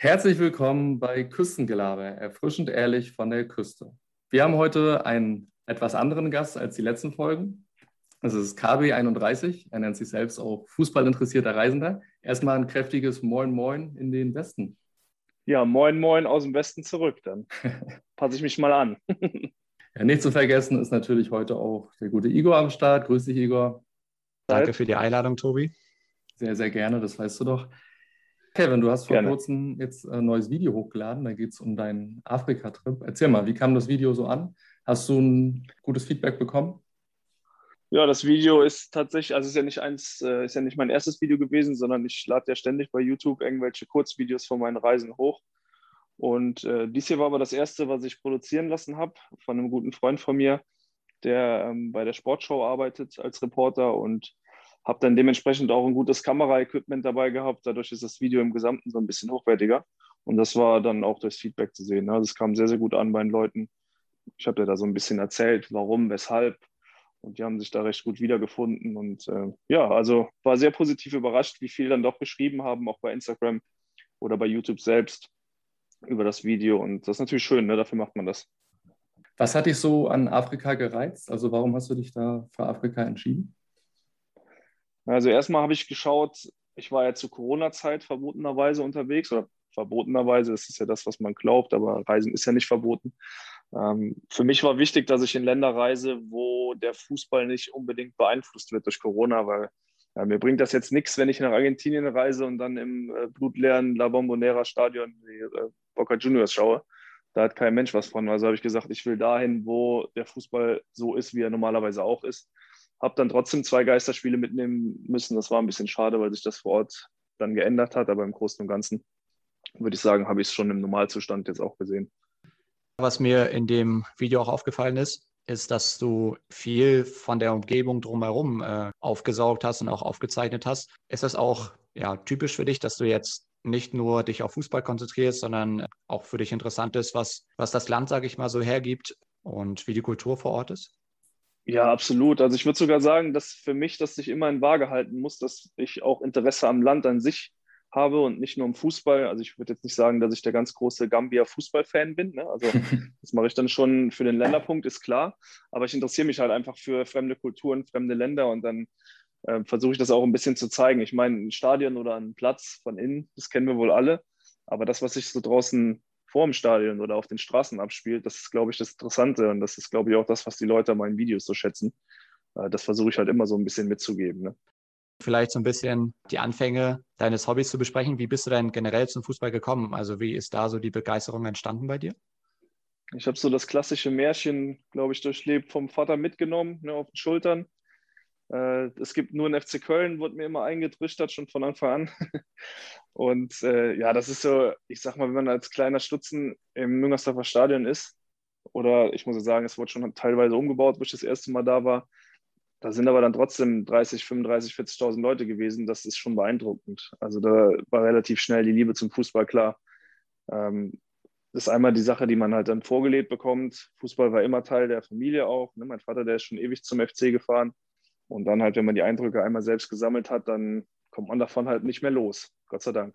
Herzlich willkommen bei Küstengelaber, erfrischend ehrlich von der Küste. Wir haben heute einen etwas anderen Gast als die letzten Folgen. Es ist KB31, er nennt sich selbst auch fußballinteressierter Reisender. Erstmal ein kräftiges Moin Moin in den Westen. Ja, Moin Moin aus dem Westen zurück, dann passe ich mich mal an. ja, nicht zu vergessen ist natürlich heute auch der gute Igor am Start. Grüß dich, Igor. Danke für die Einladung, Tobi. Sehr, sehr gerne, das weißt du doch. Kevin, du hast vor gerne. kurzem jetzt ein neues Video hochgeladen. Da geht es um deinen Afrika-Trip. Erzähl mal, wie kam das Video so an? Hast du ein gutes Feedback bekommen? Ja, das Video ist tatsächlich, also ist ja nicht eins, äh, ist ja nicht mein erstes Video gewesen, sondern ich lade ja ständig bei YouTube irgendwelche Kurzvideos von meinen Reisen hoch. Und äh, dies hier war aber das erste, was ich produzieren lassen habe von einem guten Freund von mir, der ähm, bei der Sportshow arbeitet als Reporter und habe dann dementsprechend auch ein gutes Kameraequipment dabei gehabt. Dadurch ist das Video im Gesamten so ein bisschen hochwertiger. Und das war dann auch durchs Feedback zu sehen. Ne? Das kam sehr, sehr gut an bei den Leuten. Ich habe dir da so ein bisschen erzählt, warum, weshalb und die haben sich da recht gut wiedergefunden. Und äh, ja, also war sehr positiv überrascht, wie viel dann doch geschrieben haben, auch bei Instagram oder bei YouTube selbst über das Video. Und das ist natürlich schön, ne? dafür macht man das. Was hat dich so an Afrika gereizt? Also warum hast du dich da für Afrika entschieden? Also erstmal habe ich geschaut, ich war ja zu Corona-Zeit verbotenerweise unterwegs oder verbotenerweise, das ist ja das, was man glaubt, aber Reisen ist ja nicht verboten. Ähm, für mich war wichtig, dass ich in Länder reise, wo der Fußball nicht unbedingt beeinflusst wird durch Corona, weil ja, mir bringt das jetzt nichts, wenn ich nach Argentinien reise und dann im äh, blutleeren La Bombonera Stadion die äh, Boca Juniors schaue. Da hat kein Mensch was von. Also habe ich gesagt, ich will dahin, wo der Fußball so ist, wie er normalerweise auch ist. Habe dann trotzdem zwei Geisterspiele mitnehmen müssen. Das war ein bisschen schade, weil sich das vor Ort dann geändert hat. Aber im Großen und Ganzen würde ich sagen, habe ich es schon im Normalzustand jetzt auch gesehen. Was mir in dem Video auch aufgefallen ist, ist, dass du viel von der Umgebung drumherum äh, aufgesaugt hast und auch aufgezeichnet hast. Ist das auch ja, typisch für dich, dass du jetzt nicht nur dich auf Fußball konzentrierst, sondern auch für dich interessant ist, was, was das Land, sage ich mal, so hergibt und wie die Kultur vor Ort ist? Ja, absolut. Also ich würde sogar sagen, dass für mich das sich immer in Waage halten muss, dass ich auch Interesse am Land an sich habe und nicht nur im Fußball. Also ich würde jetzt nicht sagen, dass ich der ganz große Gambia-Fußball-Fan bin. Ne? Also das mache ich dann schon für den Länderpunkt, ist klar. Aber ich interessiere mich halt einfach für fremde Kulturen, fremde Länder und dann äh, versuche ich das auch ein bisschen zu zeigen. Ich meine, ein Stadion oder ein Platz von innen, das kennen wir wohl alle. Aber das, was sich so draußen vor dem Stadion oder auf den Straßen abspielt, das ist, glaube ich, das Interessante. Und das ist, glaube ich, auch das, was die Leute an meinen Videos so schätzen. Äh, das versuche ich halt immer so ein bisschen mitzugeben. Ne? vielleicht so ein bisschen die Anfänge deines Hobbys zu besprechen. Wie bist du denn generell zum Fußball gekommen? Also wie ist da so die Begeisterung entstanden bei dir? Ich habe so das klassische Märchen, glaube ich, durchlebt, vom Vater mitgenommen, ne, auf den Schultern. Äh, es gibt nur einen FC Köln, wurde mir immer eingetrichtert, schon von Anfang an. Und äh, ja, das ist so, ich sag mal, wenn man als kleiner Stutzen im Müngersdorfer Stadion ist, oder ich muss sagen, es wurde schon teilweise umgebaut, wo ich das erste Mal da war, da sind aber dann trotzdem 30, 35, 40.000 Leute gewesen. Das ist schon beeindruckend. Also da war relativ schnell die Liebe zum Fußball klar. Ähm, das ist einmal die Sache, die man halt dann vorgelebt bekommt. Fußball war immer Teil der Familie auch. Ne? Mein Vater, der ist schon ewig zum FC gefahren. Und dann halt, wenn man die Eindrücke einmal selbst gesammelt hat, dann kommt man davon halt nicht mehr los. Gott sei Dank.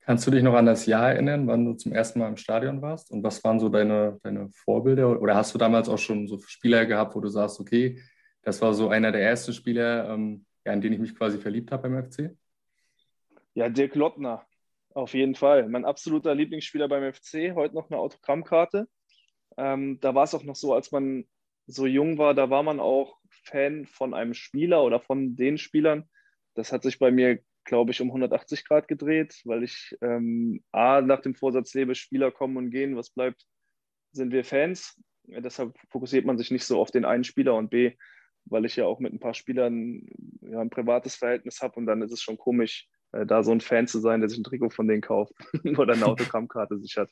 Kannst du dich noch an das Jahr erinnern, wann du zum ersten Mal im Stadion warst? Und was waren so deine, deine Vorbilder? Oder hast du damals auch schon so Spieler gehabt, wo du sagst, okay, das war so einer der ersten Spieler, ähm, ja, in den ich mich quasi verliebt habe beim FC. Ja, Dirk Lottner, auf jeden Fall. Mein absoluter Lieblingsspieler beim FC, heute noch eine Autogrammkarte. Ähm, da war es auch noch so, als man so jung war, da war man auch Fan von einem Spieler oder von den Spielern. Das hat sich bei mir, glaube ich, um 180 Grad gedreht, weil ich ähm, A, nach dem Vorsatz lebe, Spieler kommen und gehen, was bleibt, sind wir Fans. Ja, deshalb fokussiert man sich nicht so auf den einen Spieler und B, weil ich ja auch mit ein paar Spielern ja, ein privates Verhältnis habe und dann ist es schon komisch, äh, da so ein Fan zu sein, der sich ein Trikot von denen kauft oder eine Autogrammkarte sich hat.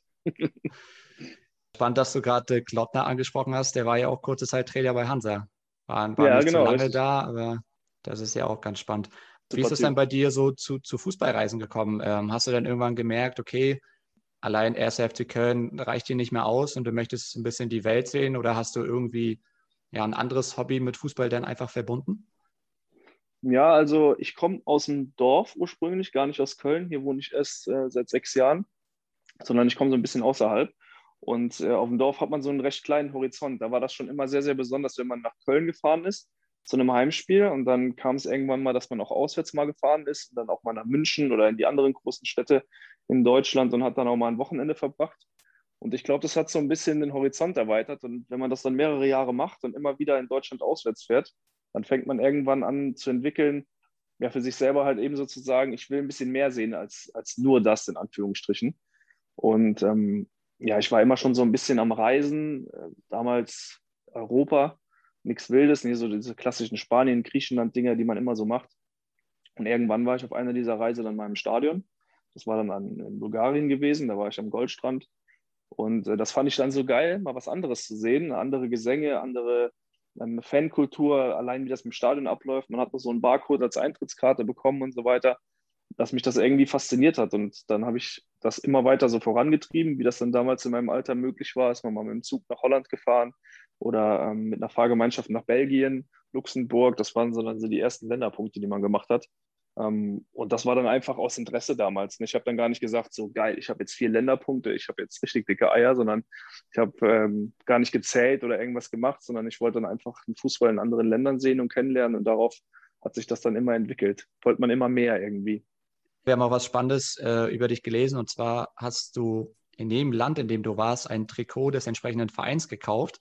Spannend, dass du gerade Klottner angesprochen hast. Der war ja auch kurze Zeit Trainer bei Hansa. War, war ja, nicht genau, so lange richtig. da, aber das ist ja auch ganz spannend. Wie ist es denn bei dir so zu, zu Fußballreisen gekommen? Ähm, hast du dann irgendwann gemerkt, okay, allein 1. FC Köln reicht dir nicht mehr aus und du möchtest ein bisschen die Welt sehen oder hast du irgendwie ja, ein anderes Hobby mit Fußball dann einfach verbunden? Ja, also ich komme aus dem Dorf ursprünglich, gar nicht aus Köln. Hier wohne ich erst äh, seit sechs Jahren. sondern ich komme so ein bisschen außerhalb. Und äh, auf dem Dorf hat man so einen recht kleinen Horizont. Da war das schon immer sehr, sehr besonders, wenn man nach Köln gefahren ist zu einem Heimspiel. Und dann kam es irgendwann mal, dass man auch auswärts mal gefahren ist und dann auch mal nach München oder in die anderen großen Städte in Deutschland und hat dann auch mal ein Wochenende verbracht. Und ich glaube, das hat so ein bisschen den Horizont erweitert. Und wenn man das dann mehrere Jahre macht und immer wieder in Deutschland auswärts fährt, dann fängt man irgendwann an zu entwickeln, ja, für sich selber halt eben sozusagen, ich will ein bisschen mehr sehen als, als nur das, in Anführungsstrichen. Und ähm, ja, ich war immer schon so ein bisschen am Reisen, äh, damals Europa, nichts Wildes, nicht so diese klassischen Spanien, Griechenland-Dinger, die man immer so macht. Und irgendwann war ich auf einer dieser Reise dann mal im Stadion. Das war dann an, in Bulgarien gewesen, da war ich am Goldstrand. Und äh, das fand ich dann so geil, mal was anderes zu sehen, andere Gesänge, andere ähm, Fankultur, allein wie das im Stadion abläuft. Man hat noch so einen Barcode als Eintrittskarte bekommen und so weiter, dass mich das irgendwie fasziniert hat. Und dann habe ich das immer weiter so vorangetrieben, wie das dann damals in meinem Alter möglich war. Ist man mal mit dem Zug nach Holland gefahren oder ähm, mit einer Fahrgemeinschaft nach Belgien, Luxemburg. Das waren so dann so die ersten Länderpunkte, die man gemacht hat. Ähm, und das war dann einfach aus Interesse damals. Ich habe dann gar nicht gesagt, so geil, ich habe jetzt vier Länderpunkte, ich habe jetzt richtig dicke Eier, sondern ich habe ähm, gar nicht gezählt oder irgendwas gemacht, sondern ich wollte dann einfach den Fußball in anderen Ländern sehen und kennenlernen und darauf hat sich das dann immer entwickelt. Wollte man immer mehr irgendwie. Wir haben auch was Spannendes äh, über dich gelesen und zwar hast du in dem Land, in dem du warst, ein Trikot des entsprechenden Vereins gekauft.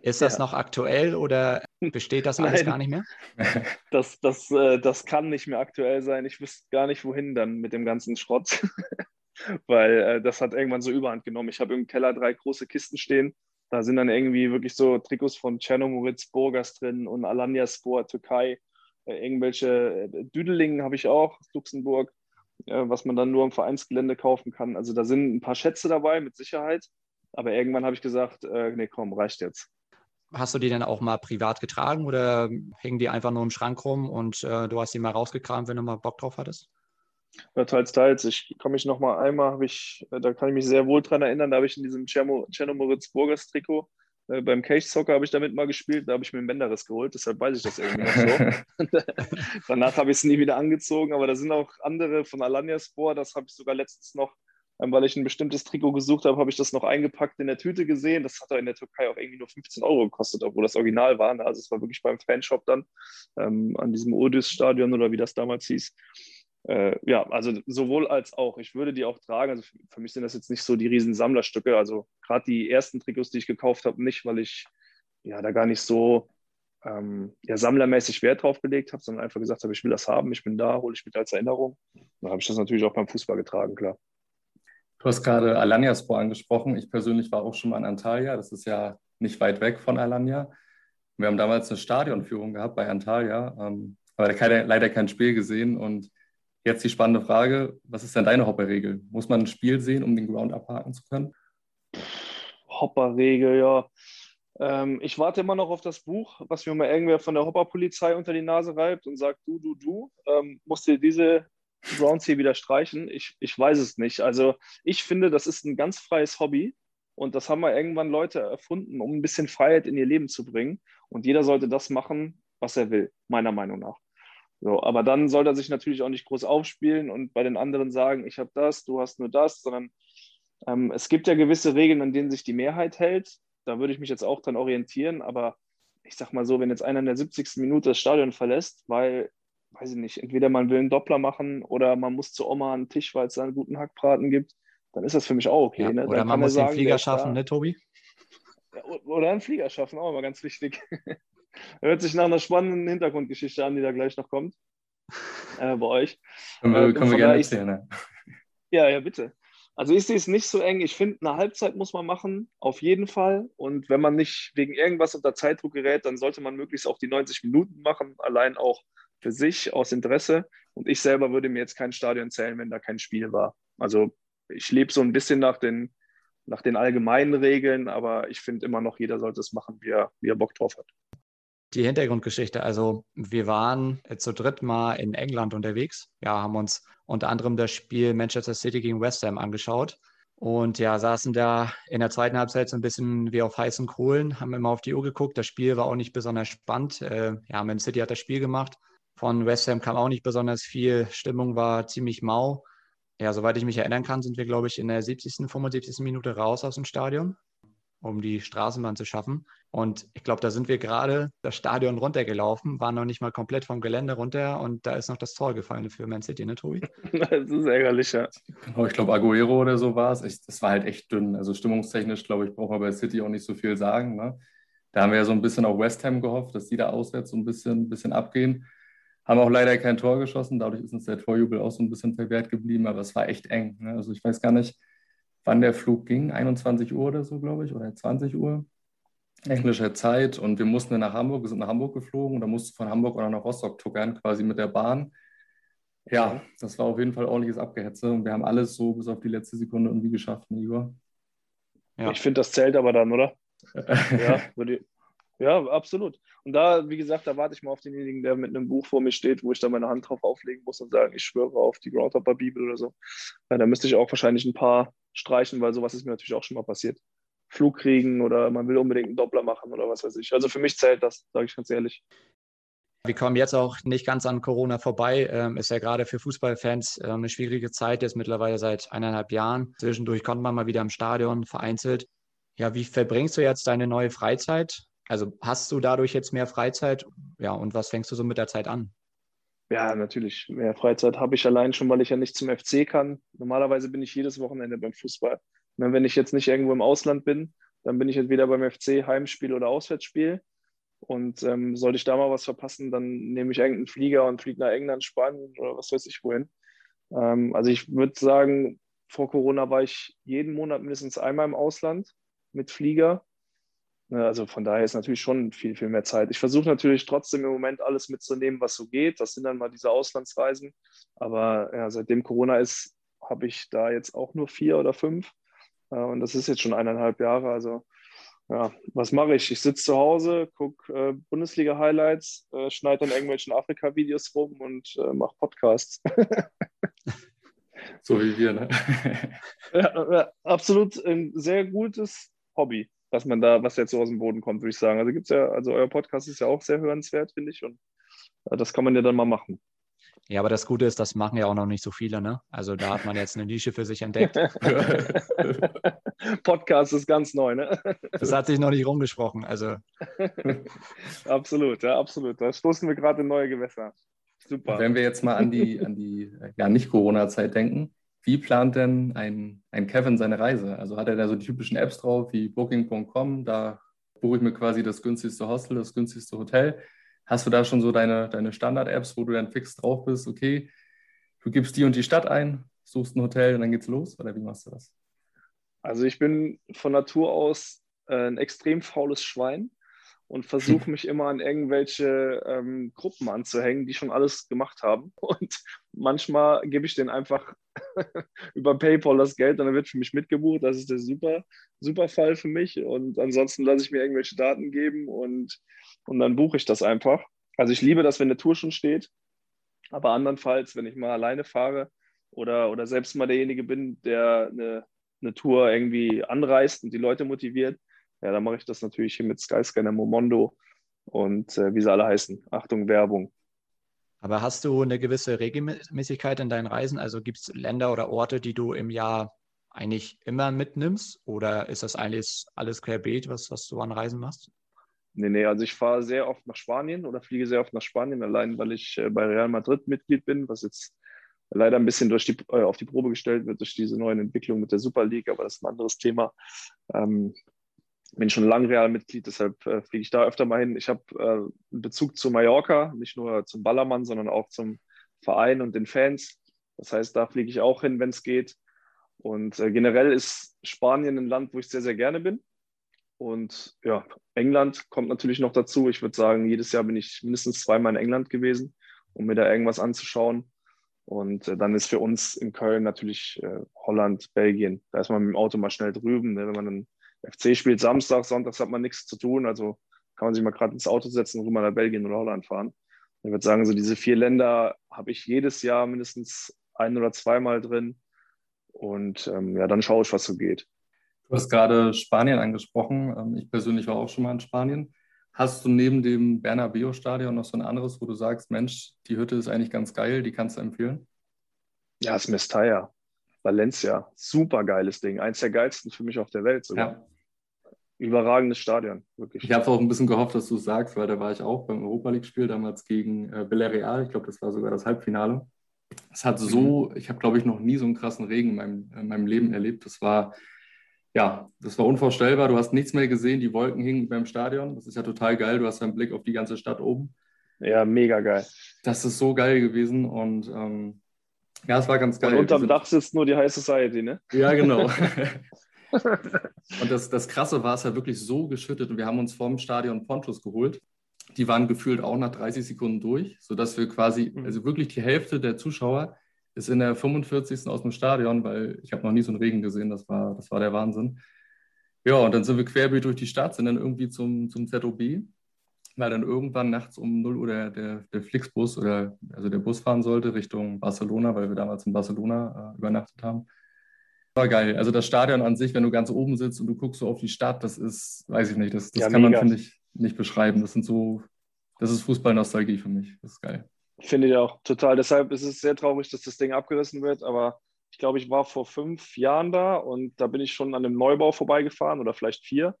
Ist das ja. noch aktuell oder besteht das alles gar nicht mehr? Das, das, äh, das kann nicht mehr aktuell sein. Ich wüsste gar nicht, wohin dann mit dem ganzen Schrott, weil äh, das hat irgendwann so überhand genommen. Ich habe im Keller drei große Kisten stehen. Da sind dann irgendwie wirklich so Trikots von Czernomoritz, Burgas drin und Alanya Sport, Türkei. Äh, irgendwelche Düdelingen habe ich auch, Luxemburg, was man dann nur am Vereinsgelände kaufen kann. Also da sind ein paar Schätze dabei, mit Sicherheit. Aber irgendwann habe ich gesagt, äh, nee, komm, reicht jetzt. Hast du die denn auch mal privat getragen oder hängen die einfach nur im Schrank rum und äh, du hast die mal rausgekramt, wenn du mal Bock drauf hattest? Ja, teils, teils. Ich kann mich noch mal einmal, ich, äh, da kann ich mich sehr wohl dran erinnern, da habe ich in diesem Czernomoritz Burgers Trikot äh, beim Cage Soccer habe ich damit mal gespielt, da habe ich mir einen Bänderriss geholt, deshalb weiß ich das irgendwie noch so. Danach habe ich es nie wieder angezogen, aber da sind auch andere von Alanya Sport, das habe ich sogar letztens noch ähm, weil ich ein bestimmtes Trikot gesucht habe, habe ich das noch eingepackt in der Tüte gesehen. Das hat in der Türkei auch irgendwie nur 15 Euro gekostet, obwohl das Original war. Ne? Also es war wirklich beim Fanshop dann ähm, an diesem Odys-Stadion oder wie das damals hieß. Äh, ja, also sowohl als auch. Ich würde die auch tragen. Also für mich sind das jetzt nicht so die riesen Sammlerstücke. Also gerade die ersten Trikots, die ich gekauft habe, nicht, weil ich ja da gar nicht so ähm, ja, sammlermäßig Wert drauf gelegt habe, sondern einfach gesagt habe, ich will das haben, ich bin da, hole ich mit als Erinnerung. Dann habe ich das natürlich auch beim Fußball getragen, klar. Du hast gerade Alanyaspor angesprochen. Ich persönlich war auch schon mal in Antalya. Das ist ja nicht weit weg von Alanya. Wir haben damals eine Stadionführung gehabt bei Antalya, ähm, aber leider kein Spiel gesehen. Und jetzt die spannende Frage: Was ist denn deine Hopperregel? Muss man ein Spiel sehen, um den Ground abhaken zu können? Hopperregel, ja. Ähm, ich warte immer noch auf das Buch, was mir mal irgendwer von der Hopperpolizei unter die Nase reibt und sagt: Du, du, du, ähm, musst dir diese Browns hier wieder streichen? Ich, ich weiß es nicht. Also ich finde, das ist ein ganz freies Hobby und das haben wir irgendwann Leute erfunden, um ein bisschen Freiheit in ihr Leben zu bringen. Und jeder sollte das machen, was er will, meiner Meinung nach. So, aber dann sollte er sich natürlich auch nicht groß aufspielen und bei den anderen sagen, ich habe das, du hast nur das, sondern ähm, es gibt ja gewisse Regeln, an denen sich die Mehrheit hält. Da würde ich mich jetzt auch dann orientieren, aber ich sag mal so, wenn jetzt einer in der 70. Minute das Stadion verlässt, weil weiß ich nicht, entweder man will einen Doppler machen oder man muss zu Oma einen Tisch, weil es da einen guten Hackbraten gibt, dann ist das für mich auch okay. Ja, ne? Oder man muss sagen, den Flieger schaffen, ne, Tobi? Ja, oder einen Flieger schaffen, auch immer ganz wichtig. Hört sich nach einer spannenden Hintergrundgeschichte an, die da gleich noch kommt. Äh, bei euch. Können wir, äh, können wir gerne erzählen, ne? Ja, ja, bitte. Also ich sehe es nicht so eng. Ich finde, eine Halbzeit muss man machen, auf jeden Fall. Und wenn man nicht wegen irgendwas unter Zeitdruck gerät, dann sollte man möglichst auch die 90 Minuten machen. Allein auch für sich aus Interesse. Und ich selber würde mir jetzt kein Stadion zählen, wenn da kein Spiel war. Also ich lebe so ein bisschen nach den, nach den allgemeinen Regeln, aber ich finde immer noch, jeder sollte es machen, wie er, wie er Bock drauf hat. Die Hintergrundgeschichte, also wir waren zu dritt mal in England unterwegs. Ja, haben uns unter anderem das Spiel Manchester City gegen West Ham angeschaut. Und ja, saßen da in der zweiten Halbzeit so ein bisschen wie auf heißen Kohlen, haben immer auf die Uhr geguckt. Das Spiel war auch nicht besonders spannend. Äh, ja, Man City hat das Spiel gemacht. Von West Ham kam auch nicht besonders viel. Stimmung war ziemlich mau. Ja, soweit ich mich erinnern kann, sind wir, glaube ich, in der 70., 75. Minute raus aus dem Stadion, um die Straßenbahn zu schaffen. Und ich glaube, da sind wir gerade das Stadion runtergelaufen, waren noch nicht mal komplett vom Gelände runter und da ist noch das Tor gefallen für Man City, ne, Tobi? das ist ärgerlich, ja. Genau, ich glaube, Aguero oder so war es. Das war halt echt dünn. Also stimmungstechnisch, glaube ich, braucht man bei City auch nicht so viel sagen. Ne? Da haben wir ja so ein bisschen auf West Ham gehofft, dass die da auswärts so ein bisschen, ein bisschen abgehen. Haben auch leider kein Tor geschossen, dadurch ist uns der Torjubel auch so ein bisschen verwehrt geblieben, aber es war echt eng. Ne? Also ich weiß gar nicht, wann der Flug ging, 21 Uhr oder so, glaube ich, oder 20 Uhr englischer Zeit und wir mussten dann nach Hamburg, wir sind nach Hamburg geflogen und da mussten von Hamburg oder nach Rostock tuckern, quasi mit der Bahn. Ja, das war auf jeden Fall ordentliches Abgehetze und wir haben alles so bis auf die letzte Sekunde irgendwie geschafft, ne, Igor? Ja. Ich finde, das zählt aber dann, oder? ja, würde, ja, absolut. Und da, wie gesagt, da warte ich mal auf denjenigen, der mit einem Buch vor mir steht, wo ich da meine Hand drauf auflegen muss und sagen, ich schwöre auf die Groundhopper Bibel oder so. Ja, da müsste ich auch wahrscheinlich ein paar streichen, weil sowas ist mir natürlich auch schon mal passiert. Flug kriegen oder man will unbedingt einen Doppler machen oder was weiß ich. Also für mich zählt das, sage ich ganz ehrlich. Wir kommen jetzt auch nicht ganz an Corona vorbei. Ähm, ist ja gerade für Fußballfans ähm, eine schwierige Zeit, jetzt mittlerweile seit eineinhalb Jahren. Zwischendurch kommt man mal wieder im Stadion, vereinzelt. Ja, wie verbringst du jetzt deine neue Freizeit? Also hast du dadurch jetzt mehr Freizeit? Ja, und was fängst du so mit der Zeit an? Ja, natürlich. Mehr Freizeit habe ich allein schon, weil ich ja nicht zum FC kann. Normalerweise bin ich jedes Wochenende beim Fußball. Und wenn ich jetzt nicht irgendwo im Ausland bin, dann bin ich entweder beim FC Heimspiel oder Auswärtsspiel. Und ähm, sollte ich da mal was verpassen, dann nehme ich irgendeinen Flieger und fliege nach England, Spanien oder was weiß ich wohin. Ähm, also ich würde sagen, vor Corona war ich jeden Monat mindestens einmal im Ausland mit Flieger. Ne, also von daher ist natürlich schon viel, viel mehr Zeit. Ich versuche natürlich trotzdem im Moment alles mitzunehmen, was so geht. Das sind dann mal diese Auslandsreisen. Aber ja, seitdem Corona ist, habe ich da jetzt auch nur vier oder fünf. Äh, und das ist jetzt schon eineinhalb Jahre. Also ja, was mache ich? Ich sitze zu Hause, gucke äh, Bundesliga-Highlights, äh, schneide dann irgendwelchen Afrika-Videos rum und äh, mache Podcasts. so wie wir, ne? ja, ja, absolut ein sehr gutes Hobby was man da, was jetzt so aus dem Boden kommt, würde ich sagen. Also gibt's ja, also euer Podcast ist ja auch sehr hörenswert, finde ich. Und äh, das kann man ja dann mal machen. Ja, aber das Gute ist, das machen ja auch noch nicht so viele, ne? Also da hat man jetzt eine Nische für sich entdeckt. Podcast ist ganz neu, ne? Das hat sich noch nicht rumgesprochen, also. absolut, ja, absolut. Da stoßen wir gerade in neue Gewässer. Super. Wenn wir jetzt mal an die, an die ja, Nicht-Corona-Zeit denken, wie plant denn ein, ein Kevin seine Reise? Also hat er da so die typischen Apps drauf wie Booking.com, da buche ich mir quasi das günstigste Hostel, das günstigste Hotel. Hast du da schon so deine, deine Standard-Apps, wo du dann fix drauf bist, okay, du gibst die und die Stadt ein, suchst ein Hotel und dann geht's los? Oder wie machst du das? Also ich bin von Natur aus äh, ein extrem faules Schwein und versuche mich immer an irgendwelche ähm, Gruppen anzuhängen, die schon alles gemacht haben. Und manchmal gebe ich denen einfach über PayPal das Geld und dann wird für mich mitgebucht. Das ist der super, super Fall für mich. Und ansonsten lasse ich mir irgendwelche Daten geben und, und dann buche ich das einfach. Also ich liebe das, wenn eine Tour schon steht. Aber andernfalls, wenn ich mal alleine fahre oder, oder selbst mal derjenige bin, der eine, eine Tour irgendwie anreist und die Leute motiviert, ja, dann mache ich das natürlich hier mit Skyscanner, Momondo und äh, wie sie alle heißen. Achtung, Werbung. Aber hast du eine gewisse Regelmäßigkeit in deinen Reisen? Also gibt es Länder oder Orte, die du im Jahr eigentlich immer mitnimmst? Oder ist das eigentlich alles querbeet, was, was du an Reisen machst? Nee, nee, also ich fahre sehr oft nach Spanien oder fliege sehr oft nach Spanien, allein weil ich äh, bei Real Madrid Mitglied bin, was jetzt leider ein bisschen durch die, äh, auf die Probe gestellt wird durch diese neuen Entwicklungen mit der Super League, aber das ist ein anderes Thema. Ähm, bin schon lange Real-Mitglied, deshalb äh, fliege ich da öfter mal hin. Ich habe äh, einen Bezug zu Mallorca, nicht nur zum Ballermann, sondern auch zum Verein und den Fans. Das heißt, da fliege ich auch hin, wenn es geht. Und äh, generell ist Spanien ein Land, wo ich sehr, sehr gerne bin. Und ja, England kommt natürlich noch dazu. Ich würde sagen, jedes Jahr bin ich mindestens zweimal in England gewesen, um mir da irgendwas anzuschauen. Und äh, dann ist für uns in Köln natürlich äh, Holland, Belgien. Da ist man mit dem Auto mal schnell drüben, ne, wenn man dann FC spielt Samstag, Sonntags hat man nichts zu tun. Also kann man sich mal gerade ins Auto setzen und rüber nach Belgien oder Holland fahren. Ich würde sagen, so diese vier Länder habe ich jedes Jahr mindestens ein oder zweimal drin. Und ähm, ja, dann schaue ich, was so geht. Du hast gerade Spanien angesprochen. Ähm, ich persönlich war auch schon mal in Spanien. Hast du neben dem Bernabeu-Stadion noch so ein anderes, wo du sagst, Mensch, die Hütte ist eigentlich ganz geil, die kannst du empfehlen? Ja, das Mestalla. Valencia, super geiles Ding. Eins der geilsten für mich auf der Welt sogar. Ja. Überragendes Stadion, wirklich. Ich habe auch ein bisschen gehofft, dass du es sagst, weil da war ich auch beim Europa League-Spiel damals gegen äh, Villarreal. Ich glaube, das war sogar das Halbfinale. Es hat so, mhm. ich habe, glaube ich, noch nie so einen krassen Regen in meinem, in meinem Leben erlebt. Das war, ja, das war unvorstellbar. Du hast nichts mehr gesehen, die Wolken hingen beim Stadion. Das ist ja total geil. Du hast einen Blick auf die ganze Stadt oben. Ja, mega geil. Das ist so geil gewesen und ähm, ja, es war ganz geil. Und unterm Dach sitzt nur die High Society, ne? Ja, genau. und das, das Krasse war, es ja wirklich so geschüttet und wir haben uns vorm Stadion Ponchos geholt. Die waren gefühlt auch nach 30 Sekunden durch, sodass wir quasi, mhm. also wirklich die Hälfte der Zuschauer ist in der 45. aus dem Stadion, weil ich habe noch nie so einen Regen gesehen, das war, das war der Wahnsinn. Ja, und dann sind wir querbeet durch die Stadt, sind dann irgendwie zum, zum ZOB weil dann irgendwann nachts um 0 Uhr der, der, der Flixbus oder also der Bus fahren sollte Richtung Barcelona, weil wir damals in Barcelona äh, übernachtet haben. War geil. Also das Stadion an sich, wenn du ganz oben sitzt und du guckst so auf die Stadt, das ist, weiß ich nicht, das, das ja, kann mega. man, finde ich, nicht beschreiben. Das sind so, das ist Fußballnostalgie für mich. Das ist geil. Finde ich auch total. Deshalb ist es sehr traurig, dass das Ding abgerissen wird, aber ich glaube, ich war vor fünf Jahren da und da bin ich schon an einem Neubau vorbeigefahren oder vielleicht vier.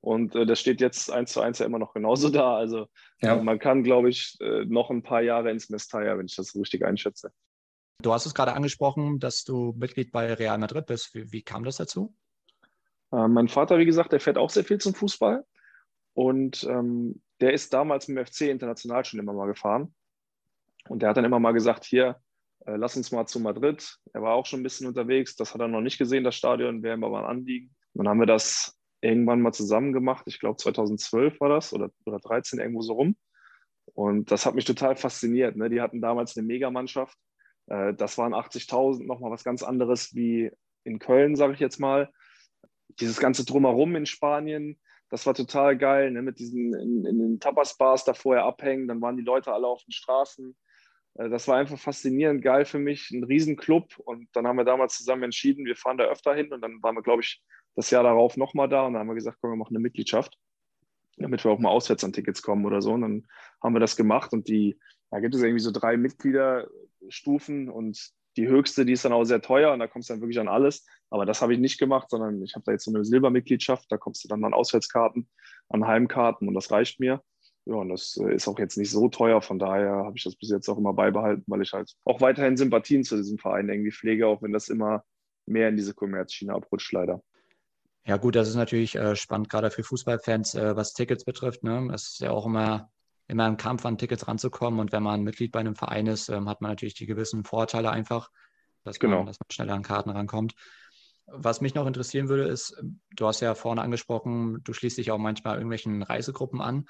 Und äh, das steht jetzt eins zu eins ja immer noch genauso da. Also ja. man kann, glaube ich, äh, noch ein paar Jahre ins Mestalla, wenn ich das richtig einschätze. Du hast es gerade angesprochen, dass du Mitglied bei Real Madrid bist. Wie, wie kam das dazu? Äh, mein Vater, wie gesagt, der fährt auch sehr viel zum Fußball. Und ähm, der ist damals mit dem FC international schon immer mal gefahren. Und der hat dann immer mal gesagt, hier, äh, lass uns mal zu Madrid. Er war auch schon ein bisschen unterwegs. Das hat er noch nicht gesehen, das Stadion, wäre ihm aber ein Anliegen. Dann haben wir das irgendwann mal zusammen gemacht. Ich glaube 2012 war das oder, oder 13 irgendwo so rum. Und das hat mich total fasziniert. Ne? Die hatten damals eine Megamannschaft. Äh, das waren 80.000, nochmal was ganz anderes wie in Köln, sage ich jetzt mal. Dieses ganze Drumherum in Spanien, das war total geil. Ne? Mit diesen in, in den Tapas-Bars da vorher abhängen, dann waren die Leute alle auf den Straßen. Äh, das war einfach faszinierend geil für mich, ein Riesenclub. Und dann haben wir damals zusammen entschieden, wir fahren da öfter hin. Und dann waren wir, glaube ich, das Jahr darauf nochmal da und dann haben wir gesagt, komm, wir machen eine Mitgliedschaft, damit wir auch mal auswärts an Tickets kommen oder so. Und dann haben wir das gemacht und die, da gibt es irgendwie so drei Mitgliederstufen und die höchste, die ist dann auch sehr teuer und da kommst du dann wirklich an alles. Aber das habe ich nicht gemacht, sondern ich habe da jetzt so eine Silbermitgliedschaft, da kommst du dann an Auswärtskarten, an Heimkarten und das reicht mir. Ja, und das äh, ist auch jetzt nicht so teuer, von daher habe ich das bis jetzt auch immer beibehalten, weil ich halt auch weiterhin Sympathien zu diesem Verein irgendwie pflege, auch wenn das immer mehr in diese Kommerzschiene abrutscht, leider. Ja, gut, das ist natürlich äh, spannend, gerade für Fußballfans, äh, was Tickets betrifft. Ne? Es ist ja auch immer, immer ein Kampf, an Tickets ranzukommen. Und wenn man Mitglied bei einem Verein ist, ähm, hat man natürlich die gewissen Vorteile einfach, dass, genau. man, dass man schneller an Karten rankommt. Was mich noch interessieren würde, ist, du hast ja vorne angesprochen, du schließt dich auch manchmal irgendwelchen Reisegruppen an.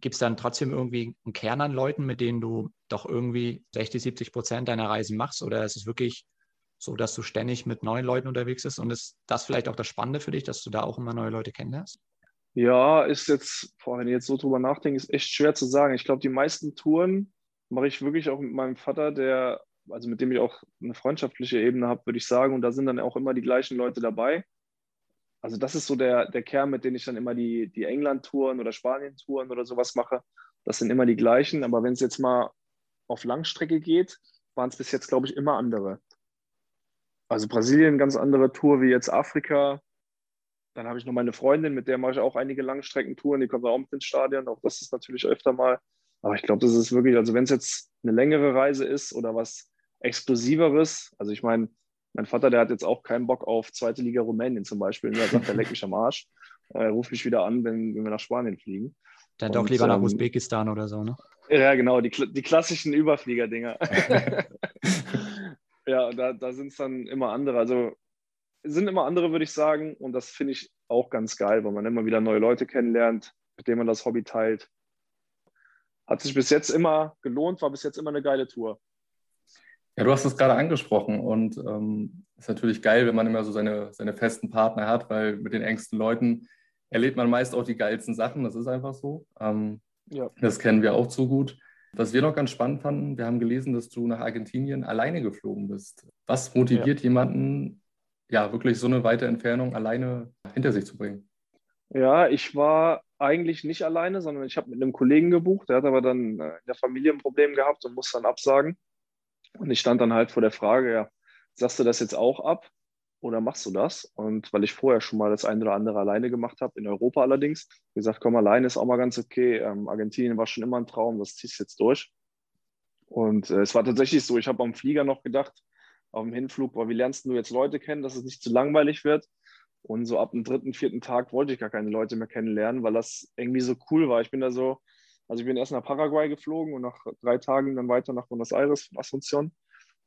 Gibt es dann trotzdem irgendwie einen Kern an Leuten, mit denen du doch irgendwie 60, 70 Prozent deiner Reisen machst? Oder ist es wirklich so dass du ständig mit neuen Leuten unterwegs bist. Und ist das vielleicht auch das Spannende für dich, dass du da auch immer neue Leute kennenlernst? Ja, ist jetzt, boah, wenn ich jetzt so drüber nachdenke, ist echt schwer zu sagen. Ich glaube, die meisten Touren mache ich wirklich auch mit meinem Vater, der, also mit dem ich auch eine freundschaftliche Ebene habe, würde ich sagen. Und da sind dann auch immer die gleichen Leute dabei. Also das ist so der, der Kern, mit dem ich dann immer die, die England-Touren oder Spanien-Touren oder sowas mache. Das sind immer die gleichen. Aber wenn es jetzt mal auf Langstrecke geht, waren es bis jetzt, glaube ich, immer andere. Also Brasilien, ganz andere Tour wie jetzt Afrika. Dann habe ich noch meine Freundin, mit der mache ich auch einige Langstreckentouren. Die kommt auch mit ins Stadion. Auch das ist natürlich öfter mal. Aber ich glaube, das ist wirklich, also wenn es jetzt eine längere Reise ist oder was Exklusiveres, also ich meine, mein Vater, der hat jetzt auch keinen Bock auf zweite Liga Rumänien zum Beispiel. Er sagt, er leckt mich am Arsch. Er ruft mich wieder an, wenn, wenn wir nach Spanien fliegen. Dann doch lieber nach ähm, Usbekistan oder so, ne? Ja, genau, die, die klassischen Überflieger-Dinger. Ja, da, da sind es dann immer andere. Also sind immer andere, würde ich sagen. Und das finde ich auch ganz geil, weil man immer wieder neue Leute kennenlernt, mit denen man das Hobby teilt. Hat sich bis jetzt immer gelohnt, war bis jetzt immer eine geile Tour. Ja, du hast es gerade angesprochen und ähm, ist natürlich geil, wenn man immer so seine, seine festen Partner hat, weil mit den engsten Leuten erlebt man meist auch die geilsten Sachen. Das ist einfach so. Ähm, ja. Das kennen wir auch zu gut. Was wir noch ganz spannend fanden, wir haben gelesen, dass du nach Argentinien alleine geflogen bist. Was motiviert ja. jemanden, ja, wirklich so eine weite Entfernung alleine hinter sich zu bringen? Ja, ich war eigentlich nicht alleine, sondern ich habe mit einem Kollegen gebucht. Der hat aber dann äh, in der Familie ein Problem gehabt und musste dann absagen. Und ich stand dann halt vor der Frage, ja, sagst du das jetzt auch ab oder machst du das? Und weil ich vorher schon mal das eine oder andere alleine gemacht habe, in Europa allerdings, gesagt, komm, alleine ist auch mal ganz okay. Ähm, Argentinien war schon immer ein Traum, das ziehst du jetzt durch. Und äh, es war tatsächlich so, ich habe am Flieger noch gedacht, auf dem Hinflug, boah, wie lernst du jetzt Leute kennen, dass es nicht zu langweilig wird? Und so ab dem dritten, vierten Tag wollte ich gar keine Leute mehr kennenlernen, weil das irgendwie so cool war. Ich bin da so, also ich bin erst nach Paraguay geflogen und nach drei Tagen dann weiter nach Buenos Aires von Asunción.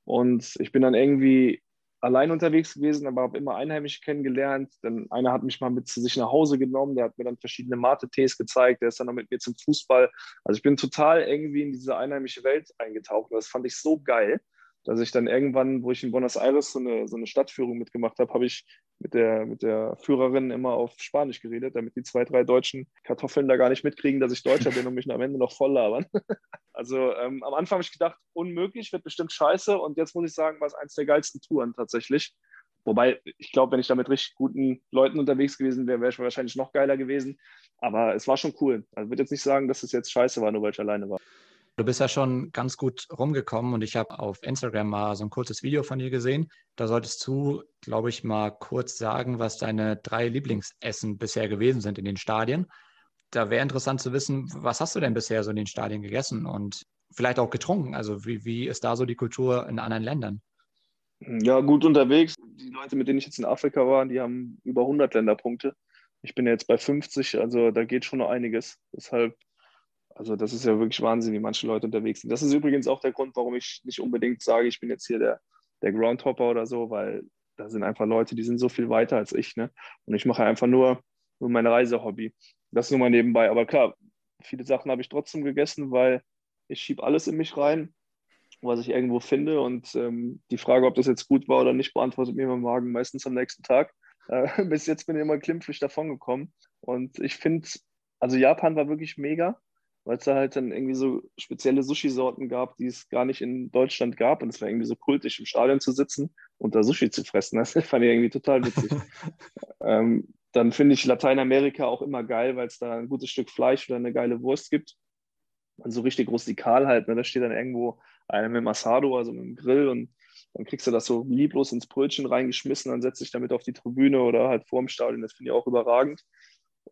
Und ich bin dann irgendwie allein unterwegs gewesen, aber habe immer Einheimische kennengelernt. Dann einer hat mich mal mit zu sich nach Hause genommen, der hat mir dann verschiedene Mate-Tees gezeigt, der ist dann noch mit mir zum Fußball. Also ich bin total irgendwie in diese einheimische Welt eingetaucht das fand ich so geil dass ich dann irgendwann, wo ich in Buenos Aires so eine, so eine Stadtführung mitgemacht habe, habe ich mit der, mit der Führerin immer auf Spanisch geredet, damit die zwei, drei deutschen Kartoffeln da gar nicht mitkriegen, dass ich Deutscher bin und mich am Ende noch voll labern. Also ähm, am Anfang habe ich gedacht, unmöglich, wird bestimmt scheiße. Und jetzt muss ich sagen, war es eines der geilsten Touren tatsächlich. Wobei, ich glaube, wenn ich da mit richtig guten Leuten unterwegs gewesen wäre, wäre ich wahrscheinlich noch geiler gewesen. Aber es war schon cool. Also ich würde jetzt nicht sagen, dass es jetzt scheiße war, nur weil ich alleine war. Du bist ja schon ganz gut rumgekommen und ich habe auf Instagram mal so ein kurzes Video von dir gesehen. Da solltest du, glaube ich, mal kurz sagen, was deine drei Lieblingsessen bisher gewesen sind in den Stadien. Da wäre interessant zu wissen, was hast du denn bisher so in den Stadien gegessen und vielleicht auch getrunken? Also wie, wie ist da so die Kultur in anderen Ländern? Ja, gut unterwegs. Die Leute, mit denen ich jetzt in Afrika war, die haben über 100 Länderpunkte. Ich bin jetzt bei 50, also da geht schon noch einiges. Deshalb also das ist ja wirklich Wahnsinn, wie manche Leute unterwegs sind. Das ist übrigens auch der Grund, warum ich nicht unbedingt sage, ich bin jetzt hier der, der Groundhopper oder so, weil da sind einfach Leute, die sind so viel weiter als ich. Ne? Und ich mache einfach nur, nur mein Reisehobby. Das nur mal nebenbei. Aber klar, viele Sachen habe ich trotzdem gegessen, weil ich schiebe alles in mich rein, was ich irgendwo finde. Und ähm, die Frage, ob das jetzt gut war oder nicht, beantwortet mir mein Magen meistens am nächsten Tag. Äh, bis jetzt bin ich immer klimpflich davon gekommen. Und ich finde, also Japan war wirklich mega weil es da halt dann irgendwie so spezielle Sushi-Sorten gab, die es gar nicht in Deutschland gab. Und es war irgendwie so kultisch, im Stadion zu sitzen und da Sushi zu fressen. Das fand ich irgendwie total witzig. ähm, dann finde ich Lateinamerika auch immer geil, weil es da ein gutes Stück Fleisch oder eine geile Wurst gibt. Und so richtig rustikal halt. Ne? Da steht dann irgendwo einer mit dem Asado, also mit dem Grill und dann kriegst du das so lieblos ins Brötchen reingeschmissen, dann setzt dich damit auf die Tribüne oder halt vorm Stadion. Das finde ich auch überragend.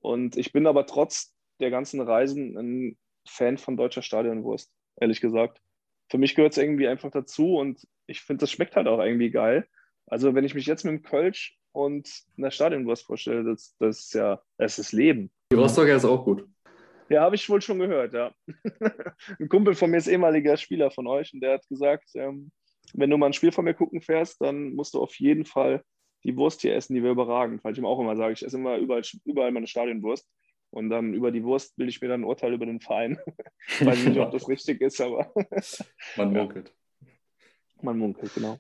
Und ich bin aber trotz der ganzen Reisen ein Fan von deutscher Stadionwurst, ehrlich gesagt. Für mich gehört es irgendwie einfach dazu und ich finde, das schmeckt halt auch irgendwie geil. Also, wenn ich mich jetzt mit dem Kölsch und einer Stadionwurst vorstelle, das, das ist ja, das ist Leben. Die Rostocker ist auch gut. Ja, habe ich wohl schon gehört, ja. ein Kumpel von mir ist ehemaliger Spieler von euch und der hat gesagt, ähm, wenn du mal ein Spiel von mir gucken fährst, dann musst du auf jeden Fall die Wurst hier essen, die wir überragend. Weil ich ihm auch immer sage, ich esse immer überall, überall meine Stadionwurst. Und dann über die Wurst will ich mir dann ein Urteil über den Verein. ich weiß nicht, ob das richtig ist, aber. man munkelt. Man munkelt, genau.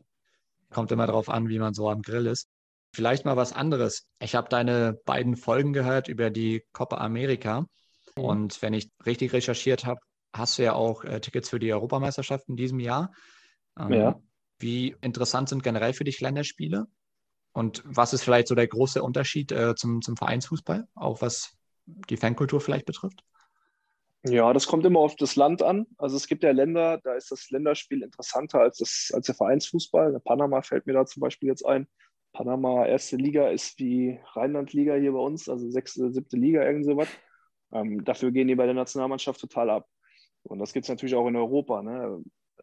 Kommt immer darauf an, wie man so am Grill ist. Vielleicht mal was anderes. Ich habe deine beiden Folgen gehört über die Copa America. Mhm. Und wenn ich richtig recherchiert habe, hast du ja auch äh, Tickets für die Europameisterschaft in diesem Jahr. Ähm, ja. Wie interessant sind generell für dich Länderspiele? Und was ist vielleicht so der große Unterschied äh, zum, zum Vereinsfußball, auch was die Fankultur vielleicht betrifft? Ja, das kommt immer auf das Land an. Also es gibt ja Länder, da ist das Länderspiel interessanter als, das, als der Vereinsfußball. Der Panama fällt mir da zum Beispiel jetzt ein. Panama erste Liga ist wie Rheinland-Liga hier bei uns, also sechste, siebte Liga, irgend sowas. Ähm, dafür gehen die bei der Nationalmannschaft total ab. Und das gibt es natürlich auch in Europa. Ne?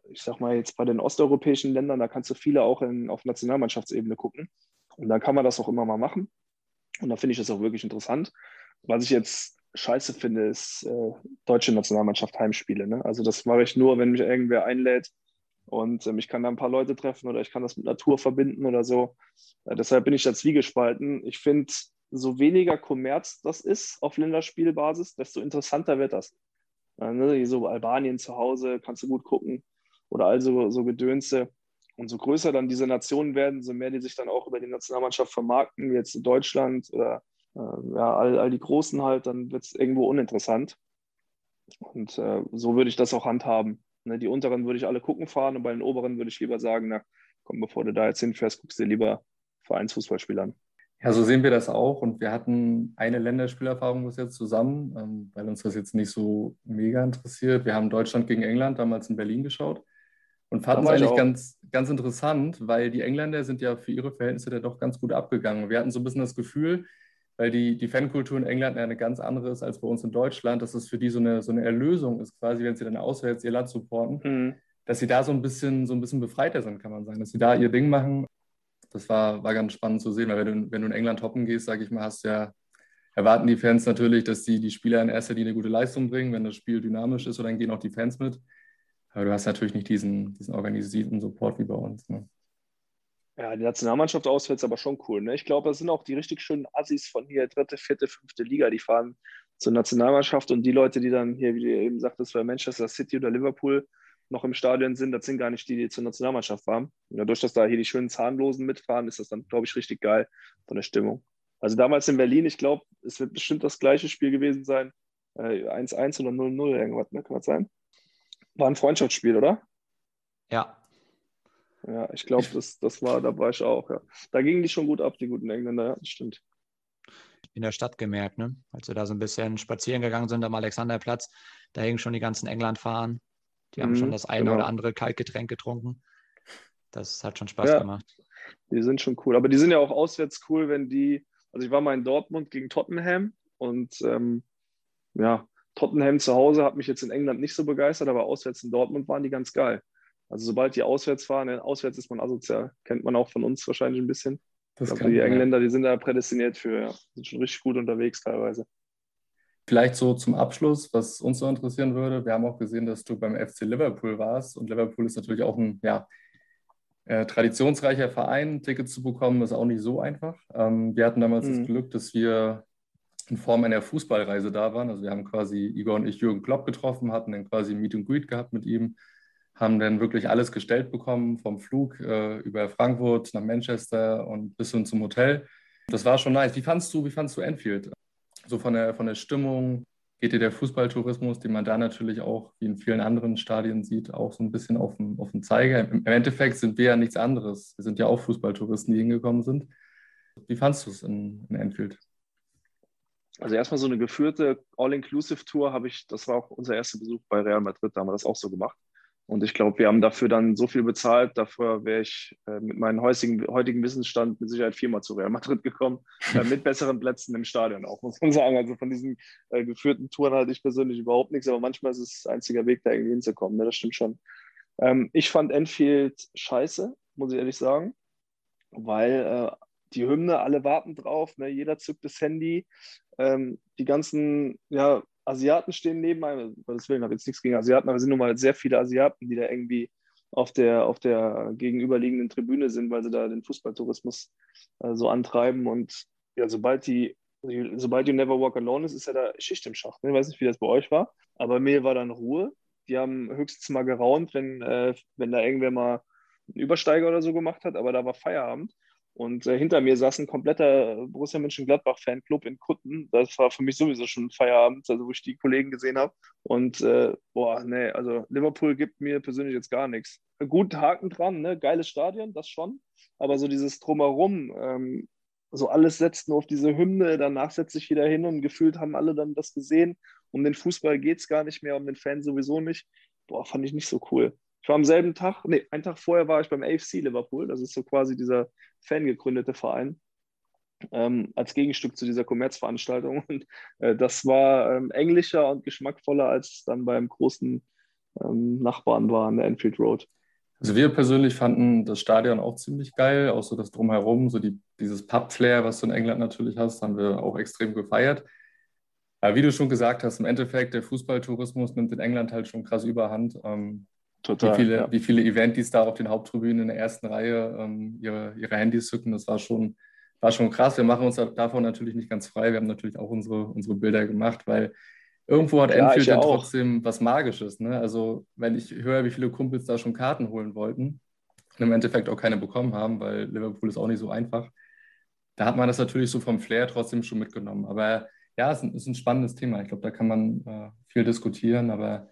Ich sag mal jetzt bei den osteuropäischen Ländern, da kannst du viele auch in, auf Nationalmannschaftsebene gucken. Und dann kann man das auch immer mal machen. Und da finde ich das auch wirklich interessant. Was ich jetzt scheiße finde, ist äh, deutsche Nationalmannschaft Heimspiele. Ne? Also das mache ich nur, wenn mich irgendwer einlädt und ähm, ich kann da ein paar Leute treffen oder ich kann das mit Natur verbinden oder so. Äh, deshalb bin ich da zwiegespalten. Ich finde, so weniger Kommerz das ist auf Länderspielbasis, desto interessanter wird das. Äh, ne? So Albanien zu Hause kannst du gut gucken oder also so Gedönse. Und so größer dann diese Nationen werden, so mehr die sich dann auch über die Nationalmannschaft vermarkten, wie jetzt Deutschland oder äh, ja, all, all die Großen halt, dann wird es irgendwo uninteressant. Und äh, so würde ich das auch handhaben. Ne, die unteren würde ich alle gucken fahren und bei den oberen würde ich lieber sagen, na komm, bevor du da jetzt hinfährst, guckst du dir lieber Vereinsfußballspiel an. Ja, so sehen wir das auch. Und wir hatten eine Länderspielerfahrung bis jetzt zusammen, ähm, weil uns das jetzt nicht so mega interessiert. Wir haben Deutschland gegen England damals in Berlin geschaut. Und fanden es eigentlich ganz, ganz interessant, weil die Engländer sind ja für ihre Verhältnisse da doch ganz gut abgegangen. Wir hatten so ein bisschen das Gefühl, weil die, die Fankultur in England eine ganz andere ist als bei uns in Deutschland, dass es für die so eine, so eine Erlösung ist, quasi, wenn sie dann auswärts ihr Land supporten, mhm. dass sie da so ein bisschen so ein bisschen befreiter sind, kann man sagen, dass sie da ihr Ding machen. Das war, war ganz spannend zu sehen, weil wenn du, wenn du in England hoppen gehst, sage ich mal, hast ja erwarten die Fans natürlich, dass die, die Spieler in erster Linie gute Leistung bringen. Wenn das Spiel dynamisch ist, dann gehen auch die Fans mit. Aber du hast natürlich nicht diesen, diesen organisierten Support wie bei uns. Ne? Ja, die Nationalmannschaft auswärts aber schon cool. Ne? Ich glaube, das sind auch die richtig schönen Assis von hier, dritte, vierte, fünfte Liga, die fahren zur Nationalmannschaft und die Leute, die dann hier, wie du eben sagtest, bei Manchester City oder Liverpool noch im Stadion sind, das sind gar nicht die, die zur Nationalmannschaft fahren. Und dadurch, dass da hier die schönen Zahnlosen mitfahren, ist das dann, glaube ich, richtig geil von der Stimmung. Also damals in Berlin, ich glaube, es wird bestimmt das gleiche Spiel gewesen sein. 1-1 äh, oder 0-0 irgendwas, ne? Kann das sein? War ein Freundschaftsspiel, oder? Ja. Ja, ich glaube, das, das war, da war ich auch, ja. Da gingen die schon gut ab, die guten Engländer, ja, das stimmt. In der Stadt gemerkt, ne? Als wir da so ein bisschen spazieren gegangen sind am Alexanderplatz, da hingen schon die ganzen England-Fahren. Die haben mhm, schon das eine genau. oder andere Kaltgetränk getrunken. Das hat schon Spaß ja, gemacht. Die sind schon cool. Aber die sind ja auch auswärts cool, wenn die, also ich war mal in Dortmund gegen Tottenham und ähm, ja, Tottenham zu Hause hat mich jetzt in England nicht so begeistert, aber auswärts in Dortmund waren die ganz geil. Also sobald die auswärts fahren, auswärts ist man asozial. Kennt man auch von uns wahrscheinlich ein bisschen. Das glaube, die Engländer, die sind da prädestiniert für, ja, sind schon richtig gut unterwegs teilweise. Vielleicht so zum Abschluss, was uns so interessieren würde. Wir haben auch gesehen, dass du beim FC Liverpool warst und Liverpool ist natürlich auch ein ja, äh, traditionsreicher Verein. Tickets zu bekommen ist auch nicht so einfach. Ähm, wir hatten damals mhm. das Glück, dass wir in Form einer Fußballreise da waren. Also wir haben quasi Igor und ich Jürgen Klopp getroffen, hatten dann quasi Meet and Greet gehabt mit ihm, haben dann wirklich alles gestellt bekommen, vom Flug äh, über Frankfurt nach Manchester und bis hin zum Hotel. Das war schon nice. Wie fandst du, wie fandst du Enfield? So von der, von der Stimmung, geht dir der Fußballtourismus, den man da natürlich auch wie in vielen anderen Stadien sieht, auch so ein bisschen auf den, auf den Zeiger. Im Endeffekt sind wir ja nichts anderes. Wir sind ja auch Fußballtouristen, die hingekommen sind. Wie fandst du es in, in Enfield? Also erstmal so eine geführte All-Inclusive-Tour habe ich, das war auch unser erster Besuch bei Real Madrid, da haben wir das auch so gemacht. Und ich glaube, wir haben dafür dann so viel bezahlt, dafür wäre ich äh, mit meinem heutigen, heutigen Wissensstand mit Sicherheit viermal zu Real Madrid gekommen, äh, mit besseren Plätzen im Stadion auch, muss man sagen. Also von diesen äh, geführten Touren halte ich persönlich überhaupt nichts, aber manchmal ist es einziger Weg, da irgendwie hinzukommen. Ne? Das stimmt schon. Ähm, ich fand Enfield scheiße, muss ich ehrlich sagen, weil äh, die Hymne, alle warten drauf, ne? jeder zückt das Handy. Ähm, die ganzen ja, Asiaten stehen neben einem, das Willen, habe jetzt nichts gegen Asiaten, aber es sind nun mal sehr viele Asiaten, die da irgendwie auf der, auf der gegenüberliegenden Tribüne sind, weil sie da den Fußballtourismus äh, so antreiben. Und ja, sobald die, sobald You Never Walk Alone ist, ist ja da Schicht im Schacht. Ne? Ich weiß nicht, wie das bei euch war, aber mir war dann Ruhe. Die haben höchstens mal geraunt, wenn, äh, wenn da irgendwer mal einen Übersteiger oder so gemacht hat, aber da war Feierabend. Und äh, hinter mir saß ein kompletter Borussia Mönchengladbach-Fanclub in Kutten. Das war für mich sowieso schon Feierabend, also wo ich die Kollegen gesehen habe. Und äh, boah, nee, also Liverpool gibt mir persönlich jetzt gar nichts. Gut, Haken dran, ne? geiles Stadion, das schon. Aber so dieses Drumherum, ähm, so alles setzt nur auf diese Hymne, danach setze ich wieder hin und gefühlt haben alle dann das gesehen. Um den Fußball geht es gar nicht mehr, um den Fan sowieso nicht. Boah, fand ich nicht so cool. Ich war am selben Tag, nee, einen Tag vorher war ich beim AFC Liverpool. Das ist so quasi dieser fangegründete Verein. Ähm, als Gegenstück zu dieser Kommerzveranstaltung. Und äh, das war ähm, englischer und geschmackvoller, als es dann beim großen ähm, Nachbarn war an der Enfield Road. Also wir persönlich fanden das Stadion auch ziemlich geil, auch so das Drumherum, so die, dieses Pub-Flair, was du in England natürlich hast, haben wir auch extrem gefeiert. Aber wie du schon gesagt hast, im Endeffekt, der Fußballtourismus nimmt in England halt schon krass überhand. Ähm, Total, wie, viele, ja. wie viele Eventis da auf den Haupttribünen in der ersten Reihe ähm, ihre, ihre Handys zücken, das war schon, war schon krass. Wir machen uns davon natürlich nicht ganz frei. Wir haben natürlich auch unsere, unsere Bilder gemacht, weil irgendwo hat Klar, Enfield ja trotzdem was Magisches. Ne? Also, wenn ich höre, wie viele Kumpels da schon Karten holen wollten und im Endeffekt auch keine bekommen haben, weil Liverpool ist auch nicht so einfach, da hat man das natürlich so vom Flair trotzdem schon mitgenommen. Aber ja, es ist ein, ist ein spannendes Thema. Ich glaube, da kann man äh, viel diskutieren, aber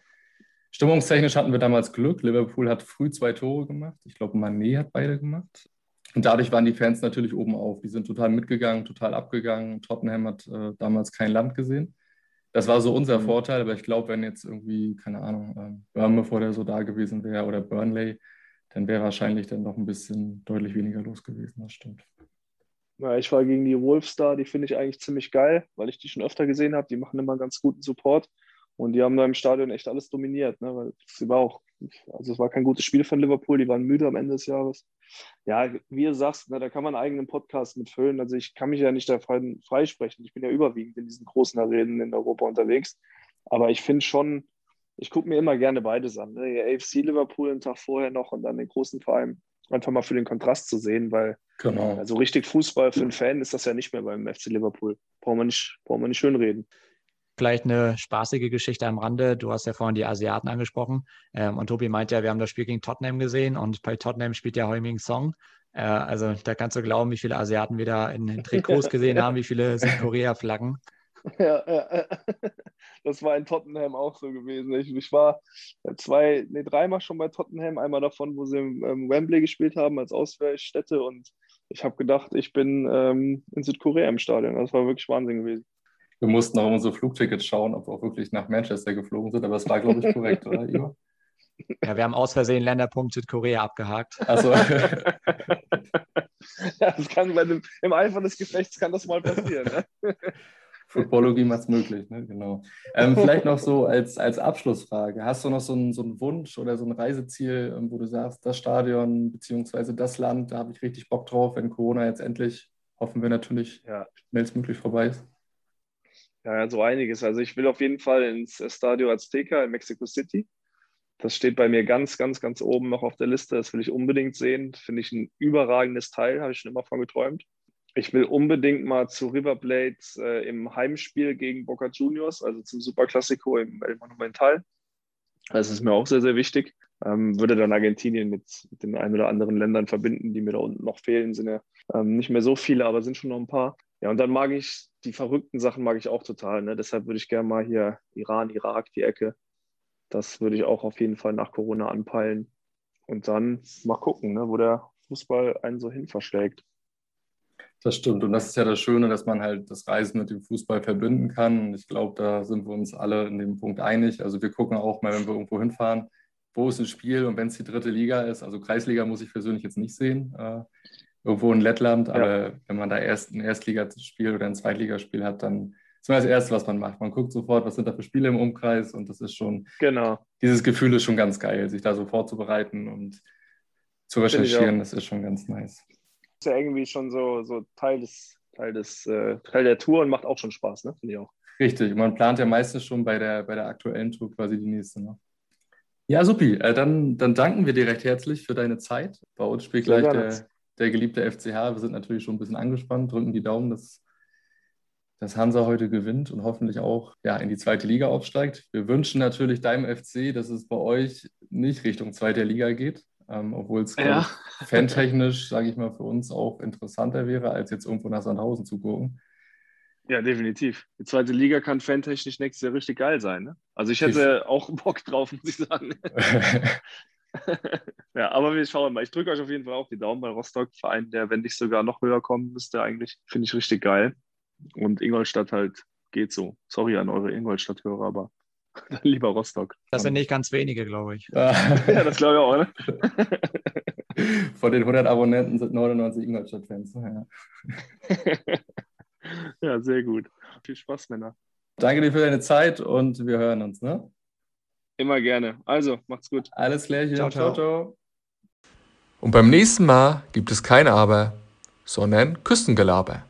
Stimmungstechnisch hatten wir damals Glück. Liverpool hat früh zwei Tore gemacht. Ich glaube, Mané hat beide gemacht. Und dadurch waren die Fans natürlich oben auf. Die sind total mitgegangen, total abgegangen. Tottenham hat äh, damals kein Land gesehen. das war so unser mhm. Vorteil, aber ich glaube, wenn jetzt irgendwie, keine Ahnung, ähm, Burnley vor der so da gewesen wäre oder Burnley, dann wäre wahrscheinlich dann noch ein bisschen deutlich weniger los gewesen, das stimmt. Ja, ich war gegen die Wolves da, die finde ich eigentlich ziemlich geil, weil ich die schon öfter gesehen habe. Die machen immer ganz guten Support und die haben da im Stadion echt alles dominiert. Ne? Weil es war auch, also es war kein gutes Spiel von Liverpool, die waren müde am Ende des Jahres. Ja, wie du sagst, ne, da kann man einen eigenen Podcast mitfüllen. Also ich kann mich ja nicht davon freisprechen. Ich bin ja überwiegend in diesen großen Arenen in Europa unterwegs. Aber ich finde schon, ich gucke mir immer gerne beides an. Ne? AFC Liverpool einen Tag vorher noch und dann den großen Verein einfach mal für den Kontrast zu sehen, weil genau. also richtig Fußball für einen Fan ist das ja nicht mehr beim FC Liverpool. Brauchen wir nicht, brauchen wir nicht schönreden. Vielleicht eine spaßige Geschichte am Rande. Du hast ja vorhin die Asiaten angesprochen. Ähm, und Tobi meint ja, wir haben das Spiel gegen Tottenham gesehen und bei Tottenham spielt ja Heuming Song. Äh, also da kannst du glauben, wie viele Asiaten wir da in, Trikots gesehen haben, wie viele Südkorea-Flaggen. Ja, ja, das war in Tottenham auch so gewesen. Ich, ich war zwei, nee, dreimal schon bei Tottenham, einmal davon, wo sie im ähm, Wembley gespielt haben als Auswärtsstätte und ich habe gedacht, ich bin ähm, in Südkorea im Stadion. Das war wirklich Wahnsinn gewesen. Wir mussten auch unsere Flugtickets schauen, ob wir auch wirklich nach Manchester geflogen sind, aber es war, glaube ich, korrekt, oder, Ivo? Ja, wir haben aus Versehen Länderpunkt Südkorea abgehakt. Also. ja, das kann bei dem, im Eifer des Gefechts kann das mal passieren. Ne? Footballogie macht es möglich, ne? genau. Ähm, vielleicht noch so als, als Abschlussfrage. Hast du noch so einen, so einen Wunsch oder so ein Reiseziel, ähm, wo du sagst, das Stadion bzw. das Land, da habe ich richtig Bock drauf, wenn Corona jetzt endlich, hoffen wir natürlich, ja. schnellstmöglich vorbei ist? Ja, so einiges. Also ich will auf jeden Fall ins Estadio Azteca in Mexico City. Das steht bei mir ganz, ganz, ganz oben noch auf der Liste. Das will ich unbedingt sehen. Finde ich ein überragendes Teil, habe ich schon immer von geträumt. Ich will unbedingt mal zu River Plate äh, im Heimspiel gegen Boca Juniors, also zum Superclásico im El Monumental. Das ist mir auch sehr, sehr wichtig. Ähm, würde dann Argentinien mit, mit, den ein oder anderen Ländern verbinden, die mir da unten noch fehlen. Sind ja ähm, nicht mehr so viele, aber sind schon noch ein paar. Ja, und dann mag ich die verrückten Sachen mag ich auch total. Ne? Deshalb würde ich gerne mal hier Iran, Irak, die Ecke. Das würde ich auch auf jeden Fall nach Corona anpeilen. Und dann mal gucken, ne, wo der Fußball einen so hin verschlägt. Das stimmt. Und das ist ja das Schöne, dass man halt das Reisen mit dem Fußball verbinden kann. Und ich glaube, da sind wir uns alle in dem Punkt einig. Also wir gucken auch mal, wenn wir irgendwo hinfahren, wo ist ein Spiel und wenn es die dritte Liga ist. Also Kreisliga muss ich persönlich jetzt nicht sehen. Äh, irgendwo in Lettland, aber ja. wenn man da erst ein Erstligaspiel oder ein Zweitligaspiel hat, dann ist das Erste, was man macht. Man guckt sofort, was sind da für Spiele im Umkreis und das ist schon, genau. dieses Gefühl ist schon ganz geil, sich da so vorzubereiten und zu recherchieren, das ist schon ganz nice ist ja irgendwie schon so, so Teil des, Teil des, äh, Teil der Tour und macht auch schon Spaß, ne? Finde ich auch. Richtig, man plant ja meistens schon bei der, bei der aktuellen Tour quasi die nächste. Ne? Ja, supi. Äh, dann, dann danken wir dir recht herzlich für deine Zeit. Bei uns spielt gleich der, der geliebte FCH. Wir sind natürlich schon ein bisschen angespannt, drücken die Daumen, dass, dass Hansa heute gewinnt und hoffentlich auch ja, in die zweite Liga aufsteigt. Wir wünschen natürlich deinem FC, dass es bei euch nicht Richtung zweite Liga geht ähm, obwohl es ja. fantechnisch, sage ich mal, für uns auch interessanter wäre, als jetzt irgendwo nach Sandhausen zu gucken. Ja, definitiv. Die zweite Liga kann fantechnisch nächstes Jahr richtig geil sein. Ne? Also ich hätte ich... auch Bock drauf, muss ich sagen. ja, aber wir schauen mal. Ich drücke euch auf jeden Fall auch die Daumen bei Rostock, Verein, der, wenn nicht sogar noch höher kommen müsste, eigentlich. Finde ich richtig geil. Und Ingolstadt halt geht so. Sorry an eure Ingolstadt-Hörer, aber Lieber Rostock. Das sind nicht ganz wenige, glaube ich. ja, das glaube ich auch, ne? Von den 100 Abonnenten sind 99 Ingolstadt-Fans. Ja. ja, sehr gut. Viel Spaß, Männer. Danke dir für deine Zeit und wir hören uns, ne? Immer gerne. Also, macht's gut. Alles klärchen. Ciao, ciao. ciao. Und beim nächsten Mal gibt es kein Aber, sondern Küstengelaber.